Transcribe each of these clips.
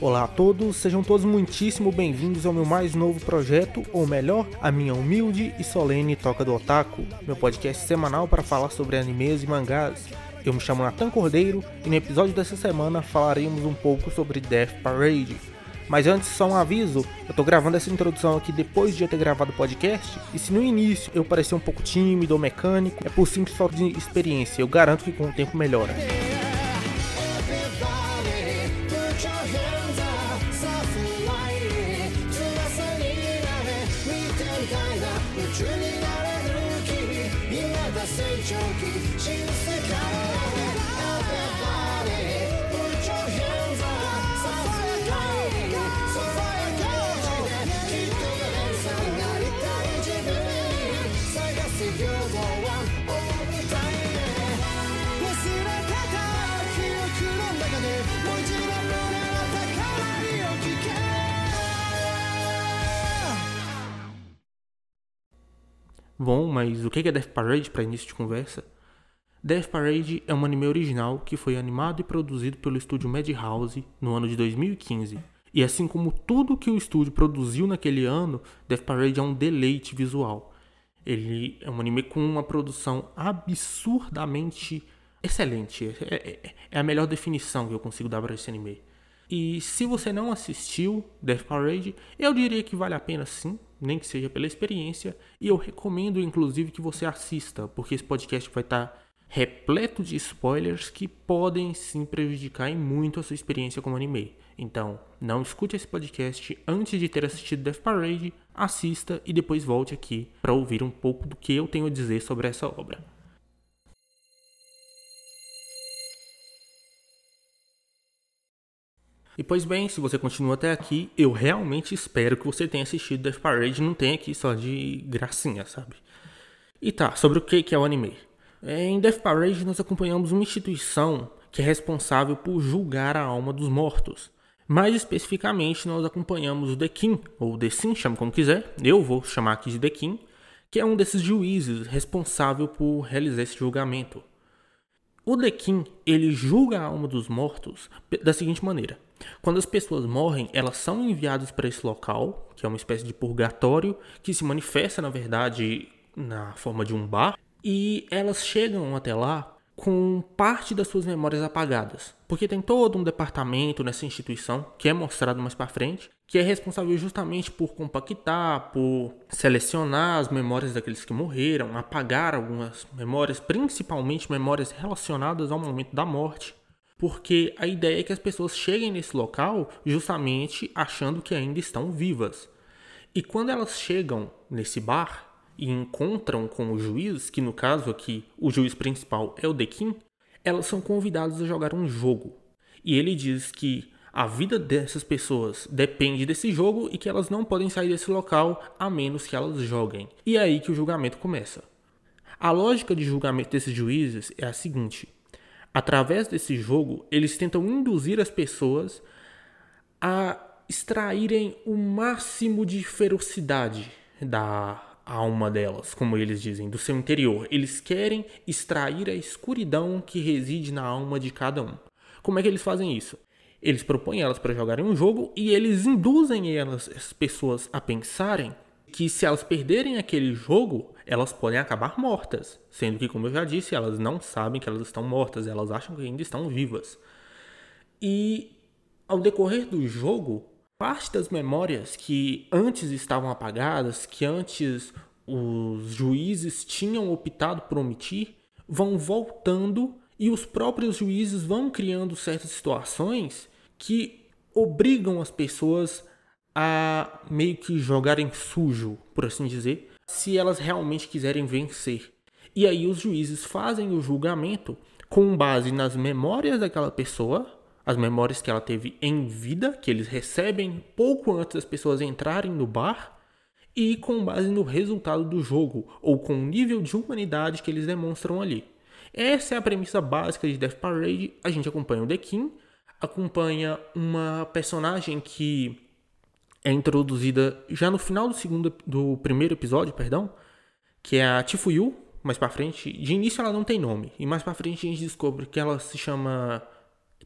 Olá a todos, sejam todos muitíssimo bem-vindos ao meu mais novo projeto, ou melhor, a minha humilde e solene Toca do Otaku, meu podcast semanal para falar sobre animes e mangás. Eu me chamo Nathan Cordeiro e no episódio dessa semana falaremos um pouco sobre Death Parade. Mas antes, só um aviso: eu tô gravando essa introdução aqui depois de eu ter gravado o podcast, e se no início eu parecer um pouco tímido ou mecânico, é por simples falta de experiência, eu garanto que com o tempo melhora. Bom, mas o que é Death Parade para início de conversa? Death Parade é um anime original que foi animado e produzido pelo estúdio Madhouse no ano de 2015. E assim como tudo que o estúdio produziu naquele ano, Death Parade é um deleite visual. Ele é um anime com uma produção absurdamente excelente. É, é, é a melhor definição que eu consigo dar para esse anime. E se você não assistiu Death Parade, eu diria que vale a pena sim nem que seja pela experiência, e eu recomendo inclusive que você assista, porque esse podcast vai estar repleto de spoilers que podem sim prejudicar muito a sua experiência como anime. Então, não escute esse podcast antes de ter assistido Death Parade, assista e depois volte aqui para ouvir um pouco do que eu tenho a dizer sobre essa obra. E pois bem, se você continua até aqui, eu realmente espero que você tenha assistido Death Parade não tenha aqui só de gracinha, sabe? E tá, sobre o que é o anime? Em Death Parade nós acompanhamos uma instituição que é responsável por julgar a alma dos mortos. Mais especificamente, nós acompanhamos o The King, ou The Sim, chame como quiser, eu vou chamar aqui de The King, que é um desses juízes responsável por realizar esse julgamento. O The King, ele julga a alma dos mortos da seguinte maneira: quando as pessoas morrem, elas são enviadas para esse local, que é uma espécie de purgatório, que se manifesta, na verdade, na forma de um bar, e elas chegam até lá com parte das suas memórias apagadas, porque tem todo um departamento nessa instituição que é mostrado mais para frente, que é responsável justamente por compactar, por selecionar as memórias daqueles que morreram, apagar algumas memórias, principalmente memórias relacionadas ao momento da morte, porque a ideia é que as pessoas cheguem nesse local justamente achando que ainda estão vivas. E quando elas chegam nesse bar e encontram com o juiz, que no caso aqui o juiz principal é o Dekin, elas são convidadas a jogar um jogo. E ele diz que a vida dessas pessoas depende desse jogo e que elas não podem sair desse local a menos que elas joguem. E é aí que o julgamento começa. A lógica de julgamento desses juízes é a seguinte: Através desse jogo, eles tentam induzir as pessoas a extraírem o máximo de ferocidade da alma delas, como eles dizem, do seu interior. Eles querem extrair a escuridão que reside na alma de cada um. Como é que eles fazem isso? Eles propõem elas para jogarem um jogo e eles induzem elas, as pessoas a pensarem que se elas perderem aquele jogo, elas podem acabar mortas. Sendo que, como eu já disse, elas não sabem que elas estão mortas, elas acham que ainda estão vivas. E ao decorrer do jogo, parte das memórias que antes estavam apagadas, que antes os juízes tinham optado por omitir, vão voltando e os próprios juízes vão criando certas situações que obrigam as pessoas a meio que jogarem sujo, por assim dizer, se elas realmente quiserem vencer. E aí os juízes fazem o julgamento com base nas memórias daquela pessoa, as memórias que ela teve em vida, que eles recebem pouco antes das pessoas entrarem no bar, e com base no resultado do jogo, ou com o nível de humanidade que eles demonstram ali. Essa é a premissa básica de Death Parade. A gente acompanha o The King, acompanha uma personagem que é introduzida já no final do segundo do primeiro episódio, perdão, que é a Tifuyu, mais para frente, de início ela não tem nome, e mais para frente a gente descobre que ela se chama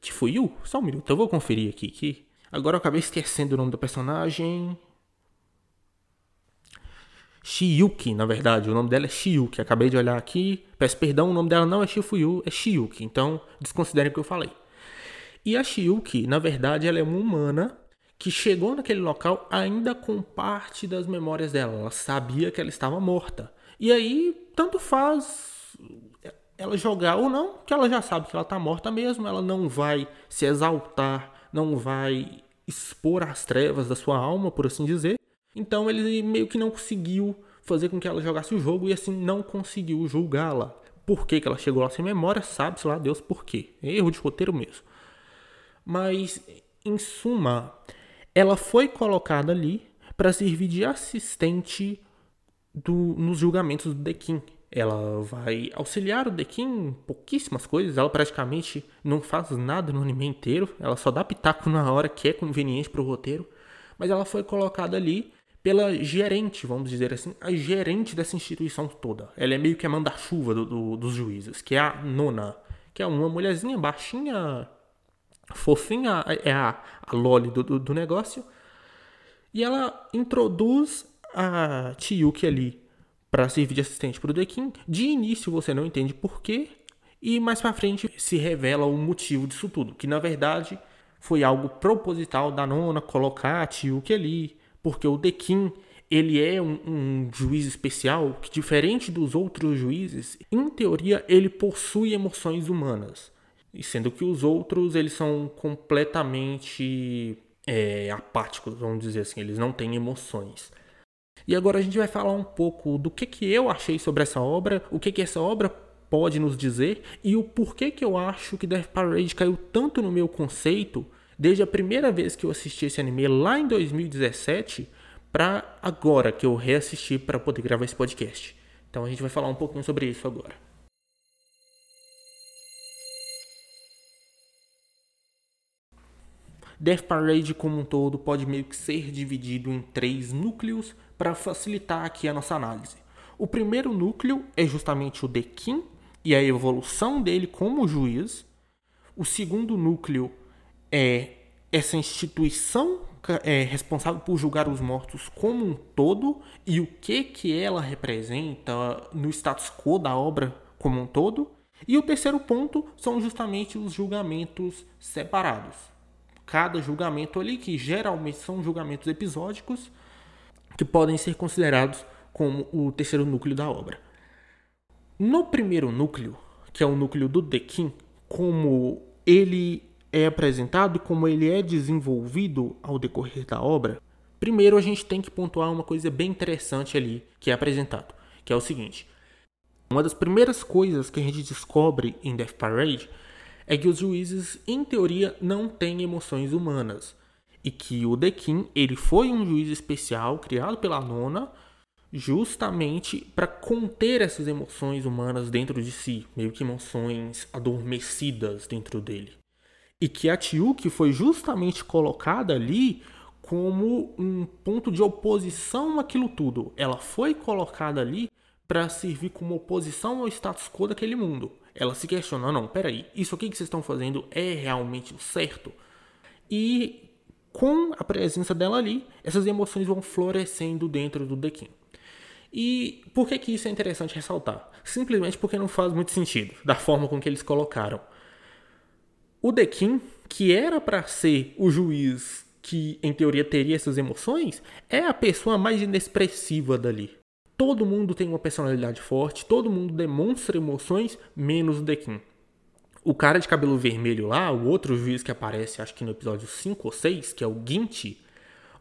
Tifuyu. Só um minuto, eu vou conferir aqui que Agora eu acabei esquecendo o nome do personagem. Shiyuki, na verdade. O nome dela é Shiyuki. Acabei de olhar aqui. Peço perdão, o nome dela não é Shifuyu, é Shiyuki. Então, desconsiderem o que eu falei. E a Shiyuki, na verdade, ela é uma humana que chegou naquele local ainda com parte das memórias dela. Ela sabia que ela estava morta. E aí, tanto faz ela jogar ou não, que ela já sabe que ela está morta mesmo. Ela não vai se exaltar, não vai expor as trevas da sua alma, por assim dizer. Então ele meio que não conseguiu fazer com que ela jogasse o jogo e assim não conseguiu julgá-la. Por que, que ela chegou lá sem memória, sabe-se lá Deus por quê. Erro de roteiro mesmo. Mas, em suma, ela foi colocada ali para servir de assistente do, nos julgamentos do Dequim. Ela vai auxiliar o Dequim em pouquíssimas coisas. Ela praticamente não faz nada no anime inteiro. Ela só dá pitaco na hora que é conveniente para o roteiro. Mas ela foi colocada ali pela gerente, vamos dizer assim, a gerente dessa instituição toda. Ela é meio que a manda-chuva do, do, dos juízes, que é a nona, que é uma mulherzinha baixinha, fofinha, é a, a Loli do, do, do negócio. E ela introduz a Tiyuki ali para servir de assistente para o Dekin. De início você não entende porquê, e mais para frente se revela o motivo disso tudo, que na verdade foi algo proposital da nona colocar a Tiyuki ali porque o Dequim ele é um, um, juiz especial que, diferente dos outros juízes, em teoria ele possui emoções humanas, e sendo que os outros eles são completamente é, apáticos, vamos dizer assim, eles não têm emoções. E agora a gente vai falar um pouco do que, que eu achei sobre essa obra, o que, que essa obra pode nos dizer e o porquê que eu acho que Death Parade caiu tanto no meu conceito desde a primeira vez que eu assisti esse anime lá em 2017 para agora que eu reassisti para poder gravar esse podcast. Então a gente vai falar um pouquinho sobre isso agora. Death Parade como um todo pode meio que ser dividido em três núcleos para facilitar aqui a nossa análise. O primeiro núcleo é justamente o Dekin e a evolução dele como juiz. O segundo núcleo é essa instituição é responsável por julgar os mortos como um todo e o que que ela representa no status quo da obra como um todo. E o terceiro ponto são justamente os julgamentos separados. Cada julgamento ali, que geralmente são julgamentos episódicos, que podem ser considerados como o terceiro núcleo da obra. No primeiro núcleo, que é o núcleo do Dekin, como ele é apresentado, como ele é desenvolvido ao decorrer da obra, primeiro a gente tem que pontuar uma coisa bem interessante ali que é apresentado, que é o seguinte: uma das primeiras coisas que a gente descobre em Death Parade é que os juízes, em teoria, não têm emoções humanas e que o Dekin ele foi um juiz especial criado pela Nona justamente para conter essas emoções humanas dentro de si, meio que emoções adormecidas dentro dele e que a Tiuki foi justamente colocada ali como um ponto de oposição àquilo tudo. Ela foi colocada ali para servir como oposição ao status quo daquele mundo. Ela se questiona, não, peraí, isso aqui que vocês estão fazendo é realmente o certo? E com a presença dela ali, essas emoções vão florescendo dentro do Dekin. E por que, que isso é interessante ressaltar? Simplesmente porque não faz muito sentido, da forma com que eles colocaram. O Dekin, que era para ser o juiz que em teoria teria essas emoções, é a pessoa mais inexpressiva dali. Todo mundo tem uma personalidade forte, todo mundo demonstra emoções, menos o Dekin. O cara de cabelo vermelho lá, o outro juiz que aparece, acho que no episódio 5 ou 6, que é o Ginty,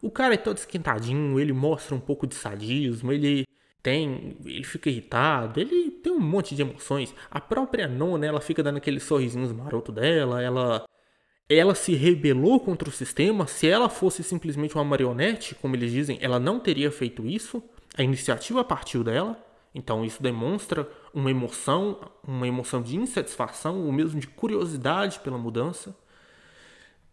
o cara é todo esquentadinho, ele mostra um pouco de sadismo, ele tem, ele fica irritado, ele tem um monte de emoções. A própria Nona, ela fica dando aqueles sorrisinhos maroto dela, ela ela se rebelou contra o sistema. Se ela fosse simplesmente uma marionete, como eles dizem, ela não teria feito isso. A iniciativa partiu dela. Então isso demonstra uma emoção, uma emoção de insatisfação, ou mesmo de curiosidade pela mudança.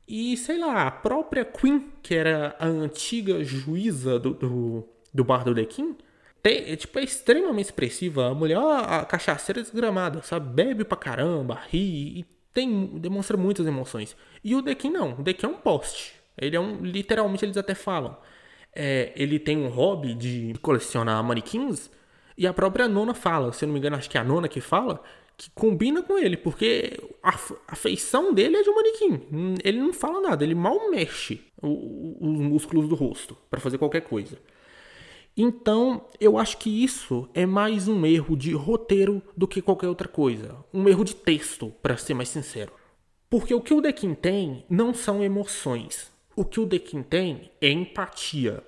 E sei lá, a própria Queen, que era a antiga juíza do, do, do Bar do Dequim, é, tipo, é extremamente expressiva. A mulher, a cachaceira desgramada, sabe? Bebe pra caramba, ri e tem, demonstra muitas emoções. E o Dekin não. O Dekin é um poste. Ele é um. Literalmente eles até falam. É, ele tem um hobby de colecionar manequins. E a própria nona fala, se eu não me engano, acho que é a nona que fala, que combina com ele, porque a, a feição dele é de um manequim. Ele não fala nada, ele mal mexe o, os músculos do rosto para fazer qualquer coisa. Então, eu acho que isso é mais um erro de roteiro do que qualquer outra coisa. Um erro de texto, para ser mais sincero. Porque o que o Dequim tem não são emoções. O que o Dequim tem é empatia.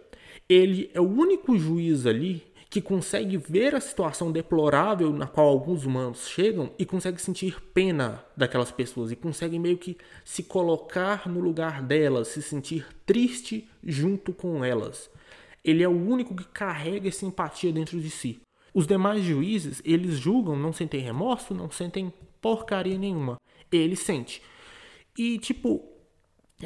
Ele é o único juiz ali que consegue ver a situação deplorável na qual alguns humanos chegam e consegue sentir pena daquelas pessoas e consegue meio que se colocar no lugar delas, se sentir triste junto com elas. Ele é o único que carrega essa empatia dentro de si. Os demais juízes, eles julgam, não sentem remorso, não sentem porcaria nenhuma. Ele sente. E tipo,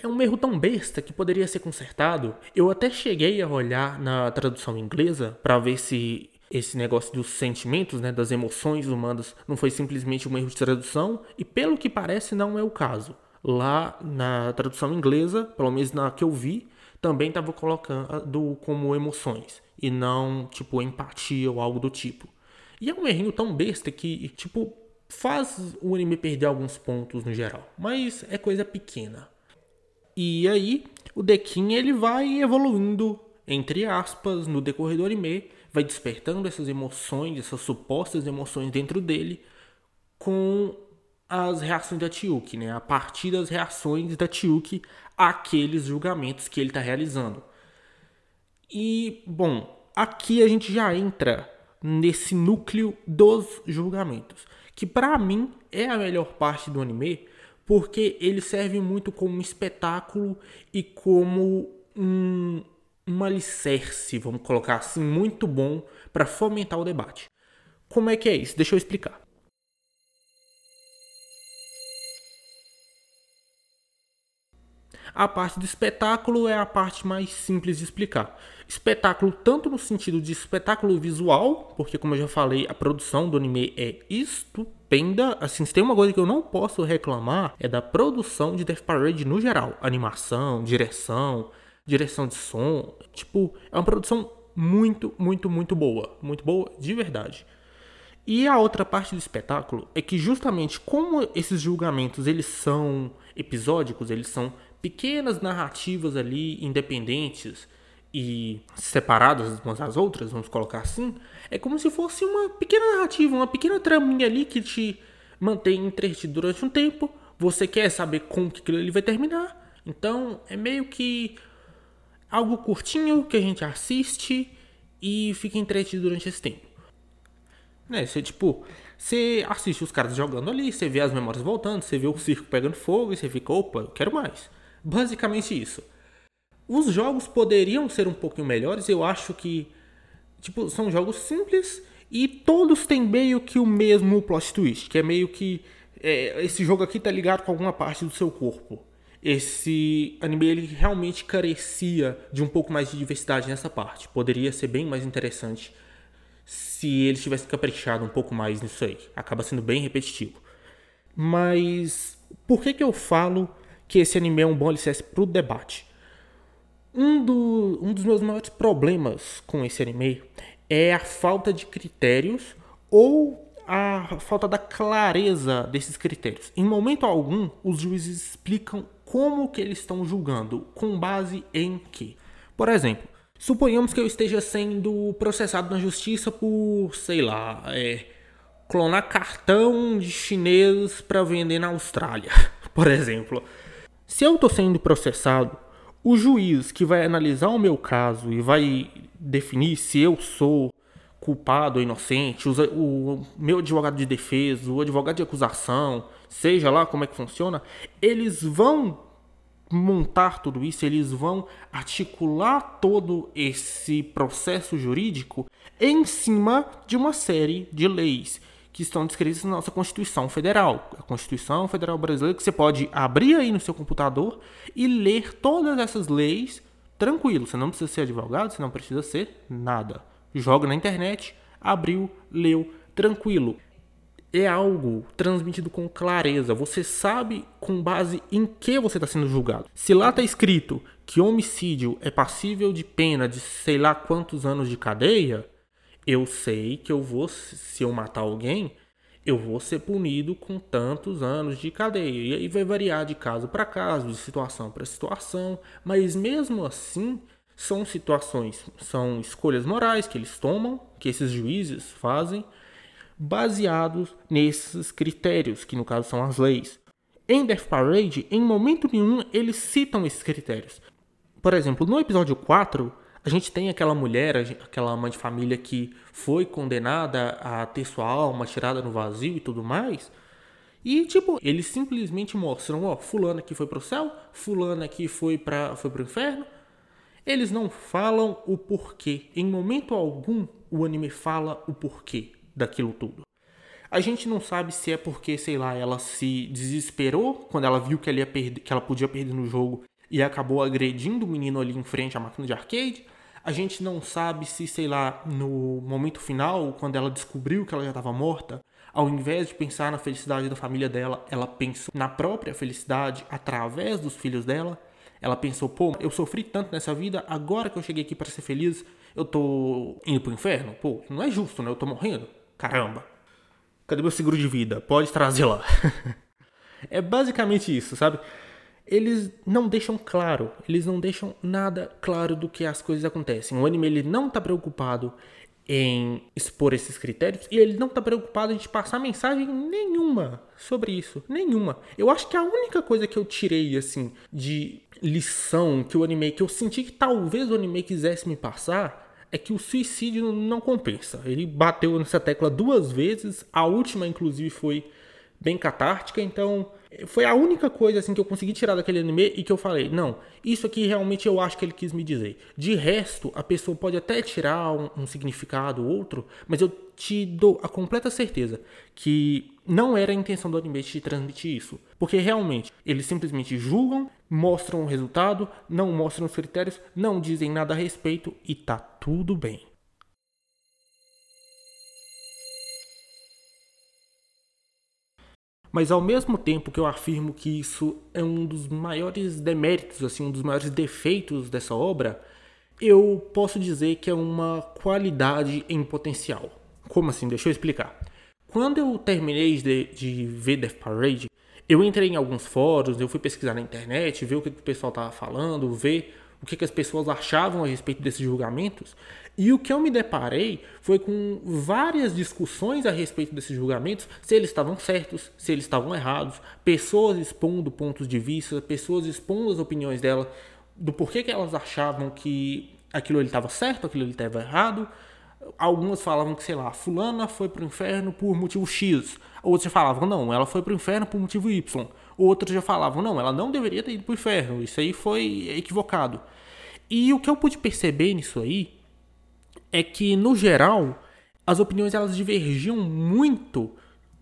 é um erro tão besta que poderia ser consertado. Eu até cheguei a olhar na tradução inglesa para ver se esse negócio dos sentimentos, né, das emoções humanas, não foi simplesmente um erro de tradução, e pelo que parece não é o caso. Lá na tradução inglesa, pelo menos na que eu vi, também estava colocando como emoções e não tipo empatia ou algo do tipo. E é um errinho tão besta que, tipo, faz o anime perder alguns pontos no geral, mas é coisa pequena. E aí, o Dekin ele vai evoluindo, entre aspas, no decorrer do anime, vai despertando essas emoções, essas supostas emoções dentro dele, com as reações da Tiuki, né? A partir das reações da Tiuki àqueles julgamentos que ele está realizando. E, bom, aqui a gente já entra nesse núcleo dos julgamentos, que para mim é a melhor parte do anime, porque ele serve muito como um espetáculo e como um, um alicerce, vamos colocar assim, muito bom para fomentar o debate. Como é que é isso? Deixa eu explicar. A parte do espetáculo é a parte mais simples de explicar. Espetáculo tanto no sentido de espetáculo visual, porque como eu já falei, a produção do anime é estupenda. Assim, se tem uma coisa que eu não posso reclamar é da produção de Death Parade no geral. Animação, direção, direção de som. Tipo, é uma produção muito, muito, muito boa. Muito boa de verdade. E a outra parte do espetáculo é que justamente como esses julgamentos eles são episódicos, eles são pequenas narrativas ali independentes e separadas umas das outras, vamos colocar assim, é como se fosse uma pequena narrativa, uma pequena traminha ali que te mantém entretido durante um tempo. Você quer saber como que aquilo ali vai terminar. Então é meio que algo curtinho que a gente assiste e fica entretido durante esse tempo. Né, você tipo, você assiste os caras jogando ali, você vê as memórias voltando, você vê o circo pegando fogo e você fica, opa, eu quero mais. Basicamente isso. Os jogos poderiam ser um pouquinho melhores, eu acho que tipo, são jogos simples e todos têm meio que o mesmo plot twist, que é meio que é, esse jogo aqui tá ligado com alguma parte do seu corpo. Esse anime ele realmente carecia de um pouco mais de diversidade nessa parte. Poderia ser bem mais interessante se eles tivessem caprichado um pouco mais nisso aí. Acaba sendo bem repetitivo. Mas por que que eu falo que esse anime é um bom alicerce pro debate? Um, do, um dos meus maiores problemas com esse anime é a falta de critérios ou a falta da clareza desses critérios. Em momento algum, os juízes explicam como que eles estão julgando, com base em que. Por exemplo, suponhamos que eu esteja sendo processado na justiça por, sei lá, é, clonar cartão de chinês para vender na Austrália, por exemplo. Se eu estou sendo processado o juiz que vai analisar o meu caso e vai definir se eu sou culpado ou inocente, o, meu advogado de defesa, o advogado de acusação, seja lá como é que funciona, eles vão montar tudo isso, eles vão articular todo esse processo jurídico em cima de uma série de leis que estão descritas na nossa Constituição Federal. A Constituição Federal Brasileira, que você pode abrir aí no seu computador e ler todas essas leis tranquilo. Você não precisa ser advogado, você não precisa ser nada. Joga na internet, abriu, leu, tranquilo. é algo transmitido com clareza. Você sabe com base em que você está sendo julgado. Se lá está escrito que homicídio é passível de pena de sei lá quantos anos de cadeia, eu sei que eu vou, se eu matar alguém, eu vou ser punido com tantos anos de cadeia. E aí vai variar de caso para caso, de situação para situação, mas mesmo assim são situações, são escolhas morais que eles tomam, que esses juízes fazem, baseados nesses critérios, que no caso são as leis. Em Death Parade, em momento nenhum eles citam esses critérios. Por exemplo, no episódio 4, a gente tem aquela mulher, aquela mãe de família que foi condenada a ter sua alma tirada no vazio e tudo mais. E, tipo, eles simplesmente mostram, ó, fulano aqui foi pro céu, fulano aqui foi, para foi pro inferno. Eles não falam o porquê. Em momento algum, o anime fala o porquê daquilo tudo. A gente não sabe se é porque, sei lá, ela se desesperou quando ela viu que ela, ia perder, que ela podia perder no jogo e acabou agredindo o menino ali em frente à máquina de arcade a gente não sabe se, sei lá, no momento final, quando ela descobriu que ela já estava morta, ao invés de pensar na felicidade da família dela, ela pensou na própria felicidade através dos filhos dela. Ela pensou, pô, eu sofri tanto nessa vida, agora que eu cheguei aqui para ser feliz, eu tô indo pro inferno? Pô, não é justo, né? Eu tô morrendo. Caramba. Cadê meu seguro de vida? Pode trazer lá. é basicamente isso, sabe? Eles não deixam claro, eles não deixam nada claro do que as coisas acontecem. O anime ele não está preocupado em expor esses critérios e ele não está preocupado em te passar mensagem nenhuma sobre isso, nenhuma. Eu acho que a única coisa que eu tirei assim de lição que o anime que eu senti que talvez o anime quisesse me passar é que o suicídio não compensa. Ele bateu nessa tecla duas vezes, a última inclusive foi bem catártica, então foi a única coisa assim que eu consegui tirar daquele anime e que eu falei, não, isso aqui realmente eu acho que ele quis me dizer. De resto, a pessoa pode até tirar um, um significado ou outro, mas eu te dou a completa certeza que não era a intenção do anime te transmitir isso. Porque realmente, eles simplesmente julgam, mostram o resultado, não mostram os critérios, não dizem nada a respeito e tá tudo bem. Mas ao mesmo tempo que eu afirmo que isso é um dos maiores deméritos, assim, um dos maiores defeitos dessa obra, eu posso dizer que é uma qualidade em potencial. Como assim? Deixa eu explicar. Quando eu terminei de, de ver Death Parade, eu entrei em alguns fóruns, eu fui pesquisar na internet, ver o que, que o pessoal estava falando, ver o que, que as pessoas achavam a respeito desses julgamentos. E o que eu me deparei foi com várias discussões a respeito desses julgamentos, se eles estavam certos, se eles estavam errados, pessoas expondo pontos de vista, pessoas expondo as opiniões dela, do porquê que elas achavam que aquilo ele estava certo, aquilo ele estava errado. Algumas falavam que, sei lá, fulana foi para o inferno por motivo X. Outros já falavam, não, ela foi para o inferno por motivo Y. Outros já falavam, não, ela não deveria ter ido para o inferno. Isso aí foi equivocado. E o que eu pude perceber nisso aí é que, no geral, as opiniões elas divergiam muito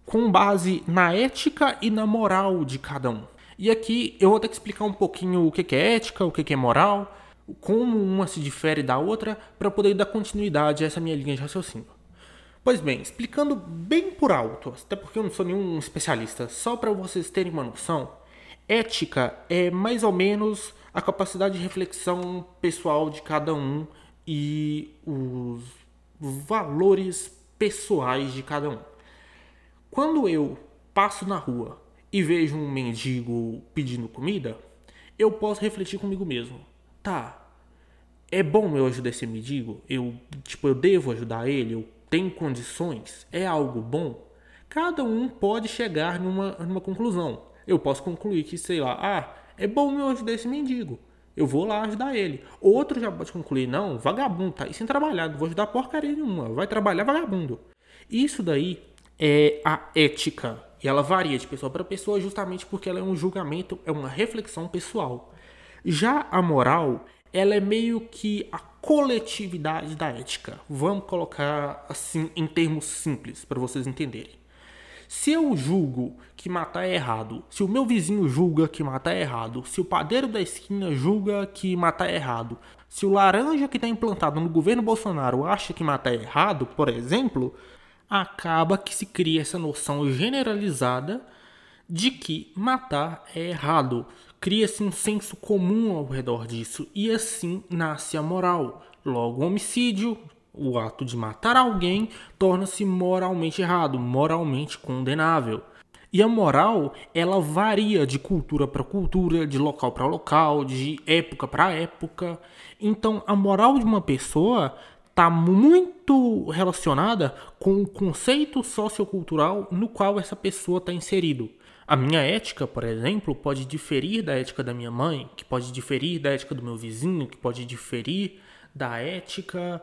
com base na ética e na moral de cada um. E aqui eu vou ter que explicar um pouquinho o que é ética, o que é moral, como uma se difere da outra, para poder dar continuidade a essa minha linha de raciocínio. Pois bem, explicando bem por alto, até porque eu não sou nenhum especialista, só para vocês terem uma noção, ética é mais ou menos a capacidade de reflexão pessoal de cada um e os valores pessoais de cada um. Quando eu passo na rua e vejo um mendigo pedindo comida, eu posso refletir comigo mesmo. Tá, é bom eu ajudar esse mendigo? Eu, tipo, eu devo ajudar ele? Eu tenho condições? É algo bom? Cada um pode chegar numa, numa conclusão. Eu posso concluir que, sei lá, ah, é bom eu ajudar esse mendigo. Eu vou lá ajudar ele. Outro já pode concluir, não, vagabundo, tá aí sem trabalhar, não vou ajudar porcaria nenhuma, vai trabalhar vagabundo. Isso daí é a ética. E ela varia de pessoa para pessoa justamente porque ela é um julgamento, é uma reflexão pessoal. Já a moral, ela é meio que a coletividade da ética. Vamos colocar assim em termos simples para vocês entenderem. Se eu julgo que matar é errado, se o meu vizinho julga que matar é errado, se o padeiro da esquina julga que matar é errado, se o laranja que está implantado no governo Bolsonaro acha que matar é errado, por exemplo, acaba que se cria essa noção generalizada de que matar é errado. Cria-se um senso comum ao redor disso e assim nasce a moral. Logo, o homicídio, o ato de matar alguém, torna-se moralmente errado, moralmente condenável. E a moral, ela varia de cultura para cultura, de local para local, de época para época. Então, a moral de uma pessoa está muito relacionada com o conceito sociocultural no qual essa pessoa está inserido. A minha ética, por exemplo, pode diferir da ética da minha mãe, que pode diferir da ética do meu vizinho, que pode diferir da ética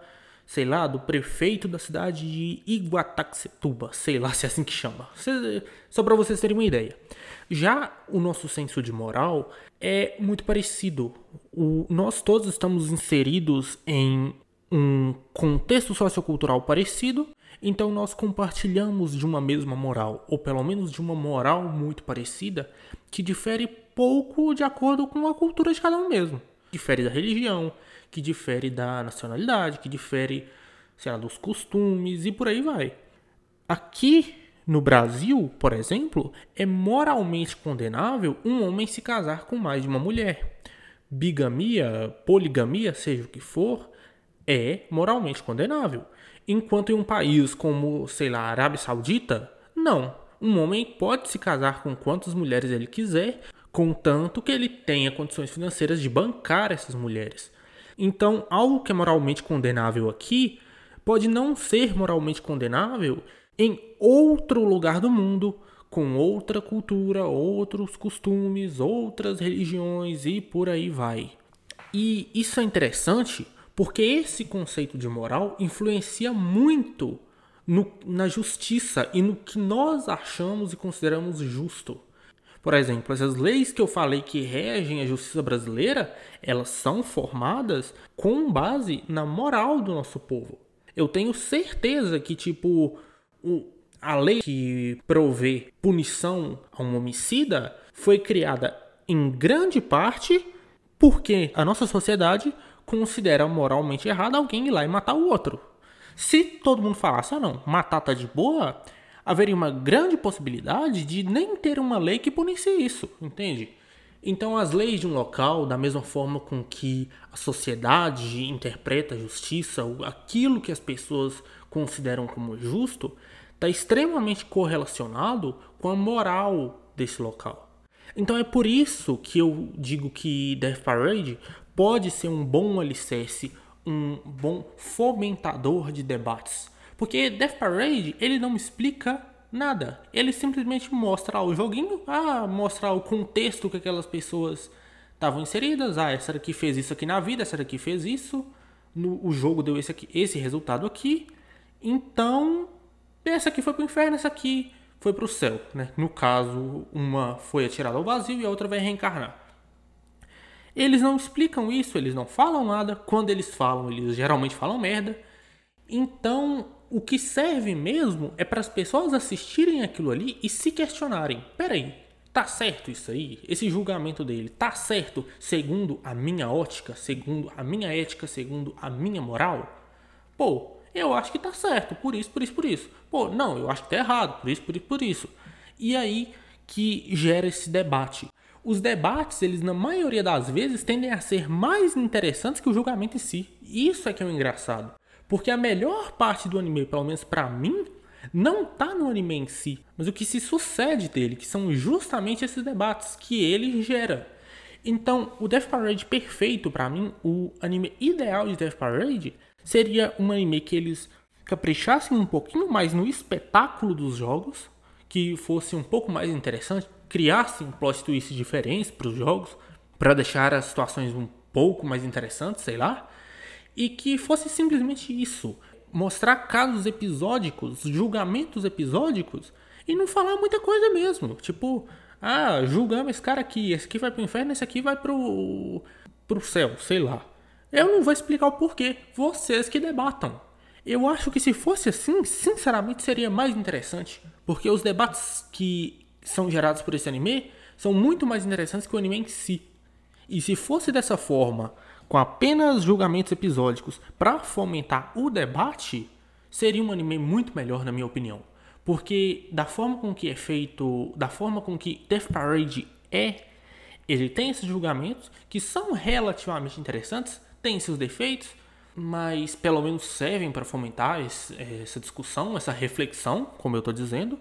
sei lá, do prefeito da cidade de Iguataxetuba, sei lá se é assim que chama. Só para vocês terem uma ideia. Já o nosso senso de moral é muito parecido. O, nós todos estamos inseridos em um contexto sociocultural parecido, então nós compartilhamos de uma mesma moral, ou pelo menos de uma moral muito parecida, que difere pouco de acordo com a cultura de cada um mesmo. Difere da religião, que difere da nacionalidade, que difere, sei lá, dos costumes e por aí vai. Aqui no Brasil, por exemplo, é moralmente condenável um homem se casar com mais de uma mulher. Bigamia, poligamia, seja o que for, é moralmente condenável. Enquanto em um país como, sei lá, a Arábia Saudita, não. Um homem pode se casar com quantas mulheres ele quiser, contanto que ele tenha condições financeiras de bancar essas mulheres. Então, algo que é moralmente condenável aqui pode não ser moralmente condenável em outro lugar do mundo, com outra cultura, outros costumes, outras religiões e por aí vai. E isso é interessante porque esse conceito de moral influencia muito no, na justiça e no que nós achamos e consideramos justo. Por exemplo, essas leis que eu falei que regem a justiça brasileira, elas são formadas com base na moral do nosso povo. Eu tenho certeza que, tipo, a lei que provê punição a um homicida foi criada em grande parte porque a nossa sociedade considera moralmente errado alguém ir lá e matar o outro. Se todo mundo falasse, ah não, matar tá de boa, haveria uma grande possibilidade de nem ter uma lei que punisse isso, entende? Então, as leis de um local, da mesma forma com que a sociedade interpreta a justiça, aquilo que as pessoas consideram como justo, está extremamente correlacionado com a moral desse local. Então, é por isso que eu digo que Death Parade pode ser um bom alicerce, um bom fomentador de debates porque Death Parade, ele não explica nada. Ele simplesmente mostra o joguinho, ah, mostra o contexto que aquelas pessoas estavam inseridas. Ah, essa daqui fez isso aqui na vida, essa daqui fez isso. No, o jogo deu esse, aqui, esse resultado aqui. Então, essa aqui foi pro inferno, essa aqui foi pro céu, né? No caso, uma foi atirada ao vazio e a outra vai reencarnar. Eles não explicam isso, eles não falam nada. Quando eles falam, eles geralmente falam merda. Então, o que serve mesmo é para as pessoas assistirem aquilo ali e se questionarem: peraí, tá certo isso aí? Esse julgamento dele tá certo segundo a minha ótica, segundo a minha ética, segundo a minha moral? Pô, eu acho que tá certo, por isso, por isso, por isso. Pô, não, eu acho que tá errado, por isso, por isso, por isso. E aí que gera esse debate. Os debates, eles na maioria das vezes tendem a ser mais interessantes que o julgamento em si. Isso é que é o engraçado. Porque a melhor parte do anime, pelo menos para mim, não tá no anime em si, mas o que se sucede dele, que são justamente esses debates que ele gera. Então, o Death Parade perfeito para mim, o anime ideal de Death Parade seria um anime que eles caprichassem um pouquinho mais no espetáculo dos jogos, que fosse um pouco mais interessante, criassem plot twists diferentes para os jogos, para deixar as situações um pouco mais interessantes, sei lá e que fosse simplesmente isso, mostrar casos episódicos, julgamentos episódicos e não falar muita coisa mesmo, tipo, ah, julgamos esse cara aqui, esse aqui vai pro inferno, esse aqui vai pro pro céu, sei lá. Eu não vou explicar o porquê, vocês que debatam. Eu acho que se fosse assim, sinceramente seria mais interessante, porque os debates que são gerados por esse anime são muito mais interessantes que o anime em si. E se fosse dessa forma, com apenas julgamentos episódicos para fomentar o debate, seria um anime muito melhor, na minha opinião. Porque da forma com que é feito, da forma com que Death Parade é, ele tem esses julgamentos que são relativamente interessantes, tem seus defeitos, mas pelo menos servem para fomentar esse, essa discussão, essa reflexão, como eu estou dizendo.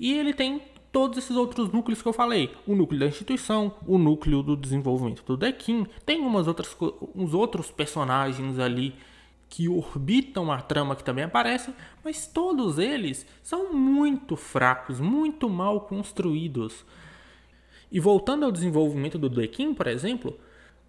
E ele tem todos esses outros núcleos que eu falei. O núcleo da instituição, o núcleo do desenvolvimento do Dequim, tem umas outras, uns outros personagens ali que orbitam a trama que também aparecem, mas todos eles são muito fracos, muito mal construídos. E voltando ao desenvolvimento do Dequim, por exemplo,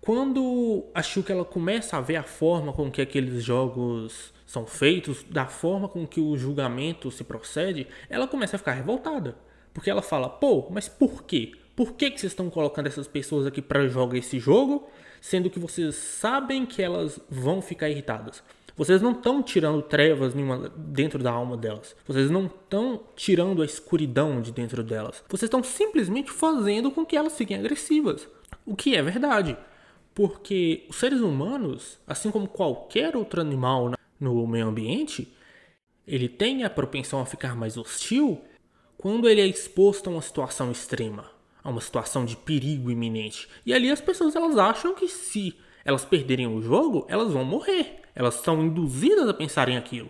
quando a Shuka ela começa a ver a forma com que aqueles jogos são feitos, da forma com que o julgamento se procede, ela começa a ficar revoltada. Porque ela fala, pô, mas por quê? Por que, que vocês estão colocando essas pessoas aqui para jogar esse jogo, sendo que vocês sabem que elas vão ficar irritadas? Vocês não estão tirando trevas nenhuma dentro da alma delas. Vocês não estão tirando a escuridão de dentro delas. Vocês estão simplesmente fazendo com que elas fiquem agressivas. O que é verdade. Porque os seres humanos, assim como qualquer outro animal no meio ambiente, ele tem a propensão a ficar mais hostil quando ele é exposto a uma situação extrema, a uma situação de perigo iminente. E ali as pessoas elas acham que se elas perderem o jogo, elas vão morrer. Elas são induzidas a pensarem aquilo.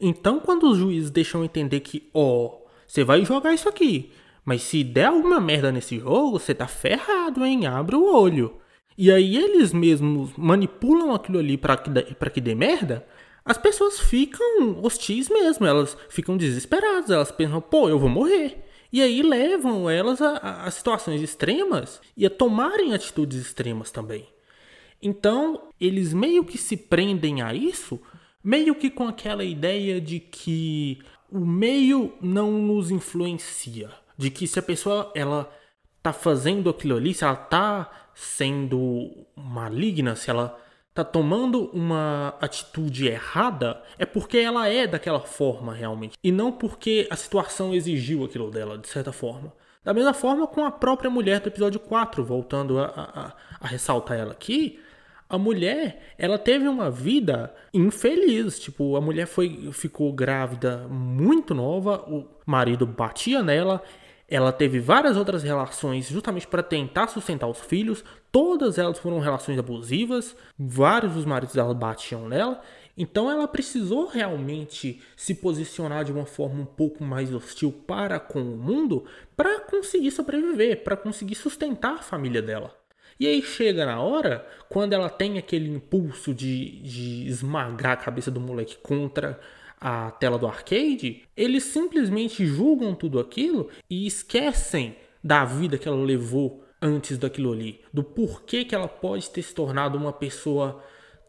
Então, quando os juízes deixam entender que, ó, oh, você vai jogar isso aqui, mas se der alguma merda nesse jogo, você tá ferrado, hein? Abre o olho. E aí eles mesmos manipulam aquilo ali para que, que dê merda, as pessoas ficam hostis mesmo, elas ficam desesperadas, elas pensam, pô, eu vou morrer. E aí levam elas a, a, situações extremas e a tomarem atitudes extremas também. Então, eles meio que se prendem a isso, meio que com aquela ideia de que o meio não nos influencia, de que se a pessoa ela tá fazendo aquilo ali, se ela tá sendo maligna, se ela tá tomando uma atitude errada, é porque ela é daquela forma realmente. E não porque a situação exigiu aquilo dela, de certa forma. Da mesma forma com a própria mulher do episódio 4, voltando a, a, a ressaltar ela aqui, a mulher, ela teve uma vida infeliz. Tipo, a mulher foi, ficou grávida muito nova, o marido batia nela, ela teve várias outras relações justamente para tentar sustentar os filhos. Todas elas foram relações abusivas. Vários dos maridos dela batiam nela. Então ela precisou realmente se posicionar de uma forma um pouco mais hostil para com o mundo para conseguir sobreviver, para conseguir sustentar a família dela. E aí chega na hora, quando ela tem aquele impulso de, de esmagar a cabeça do moleque contra a tela do arcade, eles simplesmente julgam tudo aquilo e esquecem da vida que ela levou antes daquilo ali, do porquê que ela pode ter se tornado uma pessoa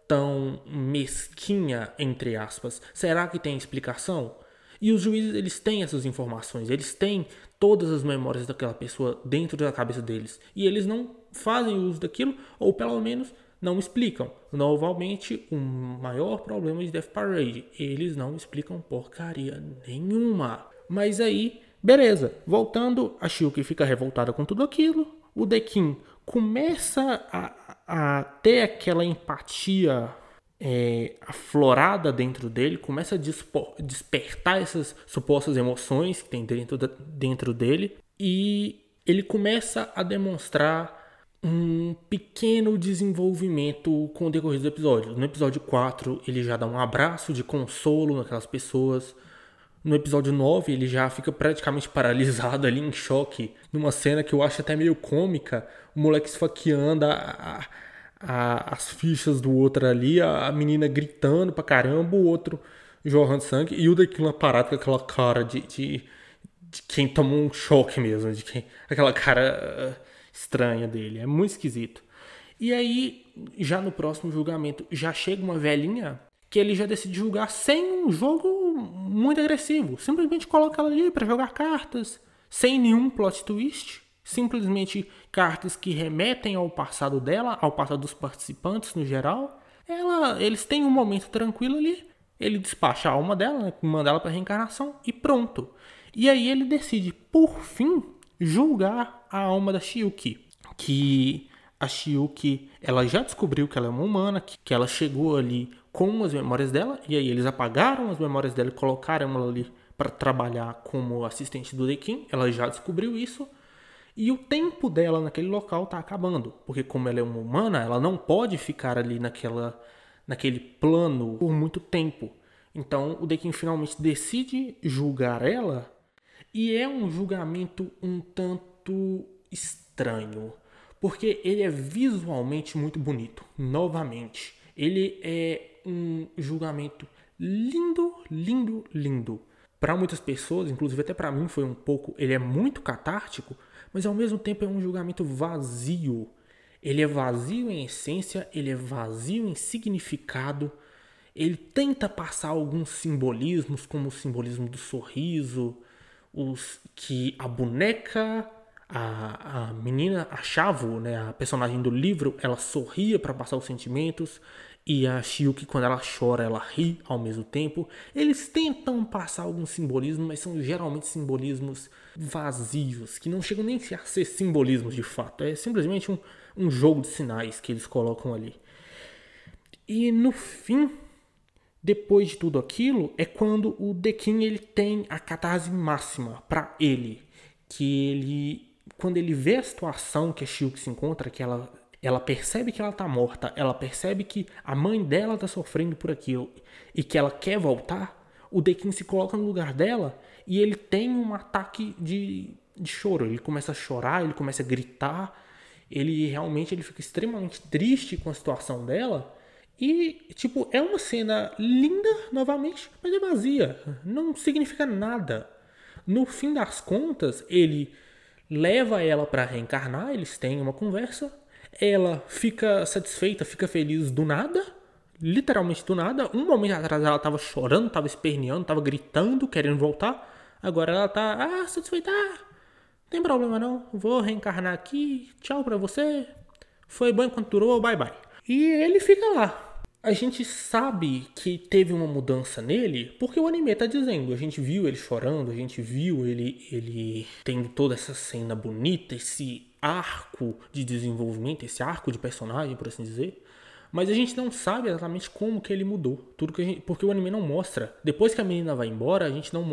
tão mesquinha, entre aspas. Será que tem explicação? E os juízes, eles têm essas informações, eles têm todas as memórias daquela pessoa dentro da cabeça deles. E eles não fazem uso daquilo, ou pelo menos não explicam. Novamente, o um maior problema de Death Parade. Eles não explicam porcaria nenhuma. Mas aí, beleza. Voltando, a Shilke fica revoltada com tudo aquilo. O Dekin começa a, a ter aquela empatia é, aflorada dentro dele, começa a despertar essas supostas emoções que tem dentro, dentro dele. E ele começa a demonstrar um pequeno desenvolvimento com o decorrer do episódio. No episódio 4, ele já dá um abraço de consolo naquelas pessoas. No episódio 9, ele já fica praticamente paralisado ali, em choque, numa cena que eu acho até meio cômica. O moleque esfaqueando a, a, a, as fichas do outro ali, a, menina gritando pra caramba, o outro jorrando sangue, e o daquilo parado com aquela cara de, de, de, quem tomou um choque mesmo, de quem. aquela cara estranha dele. É muito esquisito. E aí, já no próximo julgamento, já chega uma velhinha que ele já decide julgar sem um jogo muito agressivo. Simplesmente coloca ela ali para jogar cartas, sem nenhum plot twist. Simplesmente cartas que remetem ao passado dela, ao passado dos participantes no geral. Ela, eles têm um momento tranquilo ali. Ele despacha a alma dela, né, manda ela para reencarnação e pronto. E aí ele decide, por fim, julgar a alma da Shiuki. Que a Shiuki, ela já descobriu que ela é uma humana, que, que ela chegou ali com as memórias dela, e aí eles apagaram as memórias dela e colocaram ela ali para trabalhar como assistente do Dekin. Ela já descobriu isso. E o tempo dela naquele local está acabando, porque como ela é uma humana, ela não pode ficar ali naquela, naquele plano por muito tempo. Então o Dekin finalmente decide julgar ela e é um julgamento um tanto estranho, porque ele é visualmente muito bonito. Novamente, ele é um julgamento lindo, lindo, lindo. Para muitas pessoas, inclusive até para mim foi um pouco, ele é muito catártico, mas ao mesmo tempo é um julgamento vazio. Ele é vazio em essência, ele é vazio em significado. Ele tenta passar alguns simbolismos, como o simbolismo do sorriso, os que a boneca, a, a menina, a Chavo, né, a personagem do livro, ela sorria para passar os sentimentos e a Shiuki, quando ela chora, ela ri ao mesmo tempo. Eles tentam passar algum simbolismo, mas são geralmente simbolismos vazios, que não chegam nem a ser simbolismos de fato. É simplesmente um, um jogo de sinais que eles colocam ali. E no fim, depois de tudo aquilo, é quando o Dekin ele tem a catarse máxima para ele, que ele quando ele vê a situação que a Shiuki se encontra, que ela ela percebe que ela tá morta, ela percebe que a mãe dela tá sofrendo por aquilo e que ela quer voltar, o Dekin se coloca no lugar dela e ele tem um ataque de, de choro. Ele começa a chorar, ele começa a gritar, ele realmente ele fica extremamente triste com a situação dela. E, tipo, é uma cena linda, novamente, mas é vazia. Não significa nada. No fim das contas, ele leva ela para reencarnar, eles têm uma conversa. Ela fica satisfeita, fica feliz do nada, literalmente do nada. Um momento atrás ela tava chorando, tava esperneando, tava gritando, querendo voltar. Agora ela tá, ah, satisfeita, ah, não tem problema não, vou reencarnar aqui, tchau pra você, foi bom enquanto durou, bye bye. E ele fica lá. A gente sabe que teve uma mudança nele porque o anime tá dizendo. A gente viu ele chorando, a gente viu ele, ele tendo toda essa cena bonita, esse arco de desenvolvimento, esse arco de personagem, por assim dizer. Mas a gente não sabe exatamente como que ele mudou. Tudo que gente, porque o anime não mostra. Depois que a menina vai embora, a gente não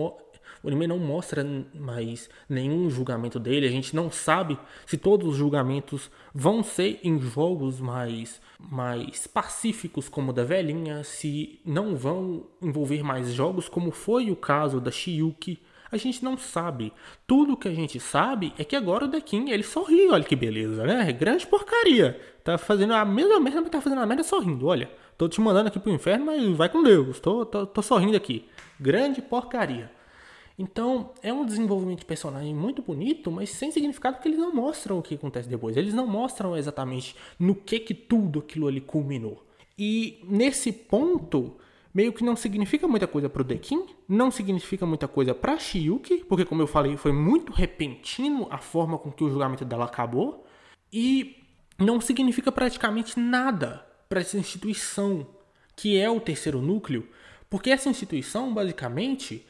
o anime não mostra mais nenhum julgamento dele. A gente não sabe se todos os julgamentos vão ser em jogos mais, mais pacíficos, como o da velhinha, se não vão envolver mais jogos, como foi o caso da Shiyuki. A gente não sabe. Tudo que a gente sabe é que agora o Dekin, ele sorri, olha que beleza, né? Grande porcaria. Tá fazendo a mesma merda, mas tá fazendo a merda sorrindo, olha. Tô te mandando aqui pro inferno, mas vai com Deus. Tô, tô, tô sorrindo aqui. Grande porcaria. Então, é um desenvolvimento de personagem muito bonito, mas sem significado porque eles não mostram o que acontece depois. Eles não mostram exatamente no que que tudo aquilo ali culminou. E nesse ponto, meio que não significa muita coisa pro Dekin, não significa muita coisa pra Shiyuki, porque como eu falei, foi muito repentino a forma com que o julgamento dela acabou, e não significa praticamente nada para essa instituição, que é o terceiro núcleo, porque essa instituição, basicamente,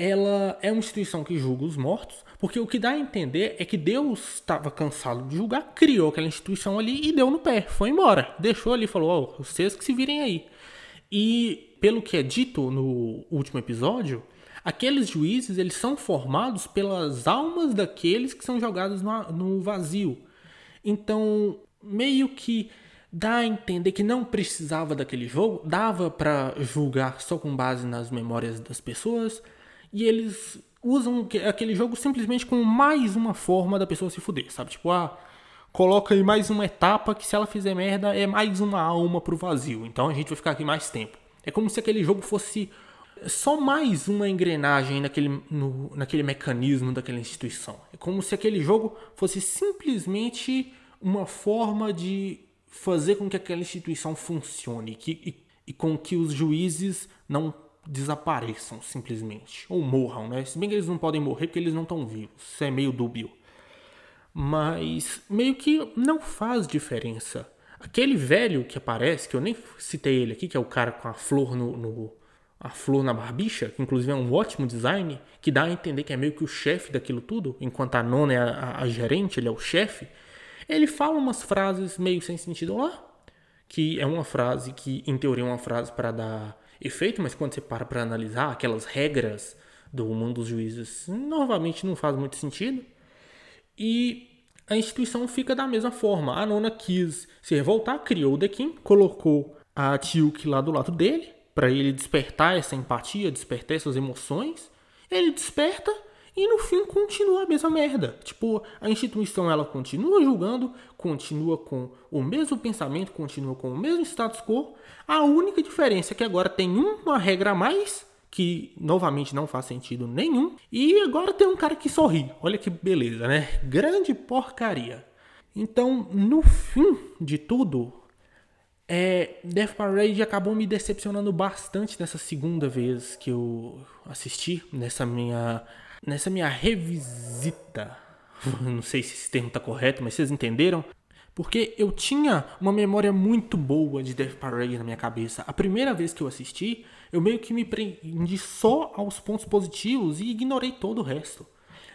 ela é uma instituição que julga os mortos, porque o que dá a entender é que Deus estava cansado de julgar, criou aquela instituição ali e deu no pé, foi embora, deixou ali, falou: oh, vocês que se virem aí. E pelo que é dito no último episódio, aqueles juízes eles são formados pelas almas daqueles que são jogados no, vazio. Então, meio que dá a entender que não precisava daquele jogo, dava para julgar só com base nas memórias das pessoas e eles usam aquele jogo simplesmente como mais uma forma da pessoa se fuder, sabe? Tipo, ah, coloca aí mais uma etapa que se ela fizer merda é mais uma alma pro vazio. Então a gente vai ficar aqui mais tempo. É como se aquele jogo fosse só mais uma engrenagem naquele, no, naquele mecanismo daquela instituição. É como se aquele jogo fosse simplesmente uma forma de fazer com que aquela instituição funcione que, e, e com que os juízes não desapareçam simplesmente. Ou morram, né? Se bem que eles não podem morrer porque eles não estão vivos. Isso é meio dúbio. Mas meio que não faz diferença. Aquele velho que aparece, que eu nem citei ele aqui, que é o cara com a flor no, no a flor na barbicha, que inclusive é um ótimo design, que dá a entender que é meio que o chefe daquilo tudo, enquanto a nona é a, a, a gerente, ele é o chefe. Ele fala umas frases meio sem sentido lá, que é uma frase que, em teoria, é uma frase para dar efeito, mas quando você para para analisar aquelas regras do mundo dos juízes, novamente não faz muito sentido. E a instituição fica da mesma forma. A nona quis se revoltar, criou o Dequim, colocou a Tilk lá do lado dele, para ele despertar essa empatia, despertar essas emoções. Ele desperta e no fim continua a mesma merda. Tipo, a instituição ela continua julgando, continua com o mesmo pensamento, continua com o mesmo status quo. A única diferença é que agora tem uma regra a mais que novamente não faz sentido nenhum. E agora tem um cara que sorri. Olha que beleza, né? Grande porcaria. Então, no fim de tudo, é, Death Parade acabou me decepcionando bastante nessa segunda vez que eu assisti, nessa minha, nessa minha revisita. Não sei se esse termo está correto, mas vocês entenderam? Porque eu tinha uma memória muito boa de Death Parade na minha cabeça. A primeira vez que eu assisti, eu meio que me prendi só aos pontos positivos e ignorei todo o resto.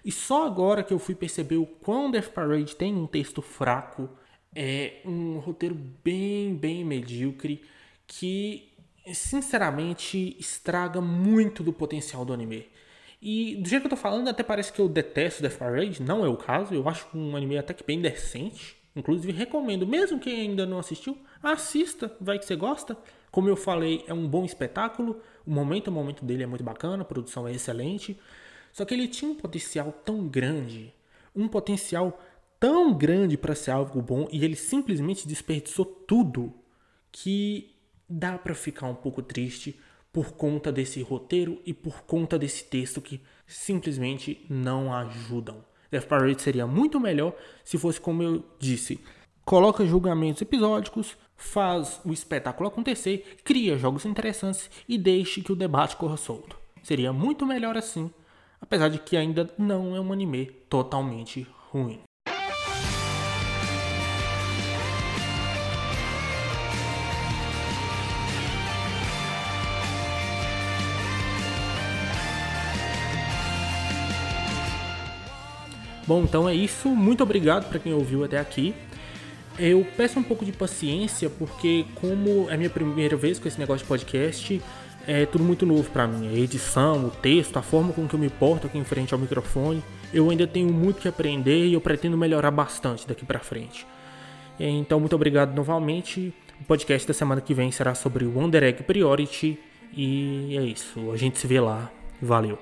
E só agora que eu fui perceber o quão Death Parade tem um texto fraco, é um roteiro bem, bem medíocre, que sinceramente estraga muito do potencial do anime. E do jeito que eu tô falando, até parece que eu detesto Death Parade, não é o caso, eu acho um anime até que bem decente. Inclusive recomendo, mesmo quem ainda não assistiu, assista, vai que você gosta. Como eu falei, é um bom espetáculo. O momento, o momento dele é muito bacana, a produção é excelente. Só que ele tinha um potencial tão grande, um potencial tão grande para ser algo bom e ele simplesmente desperdiçou tudo que dá para ficar um pouco triste por conta desse roteiro e por conta desse texto que simplesmente não ajudam. Death Parade seria muito melhor se fosse como eu disse. Coloca julgamentos episódicos, faz o espetáculo acontecer, cria jogos interessantes e deixe que o debate corra solto. Seria muito melhor assim, apesar de que ainda não é um anime totalmente ruim. Bom, então é isso. Muito obrigado para quem ouviu até aqui. Eu peço um pouco de paciência porque como é minha primeira vez com esse negócio de podcast, é tudo muito novo para mim. A edição, o texto, a forma com que eu me porto aqui em frente ao microfone, eu ainda tenho muito que aprender e eu pretendo melhorar bastante daqui para frente. Então, muito obrigado novamente. O podcast da semana que vem será sobre o Wonder Egg Priority e é isso. A gente se vê lá. Valeu.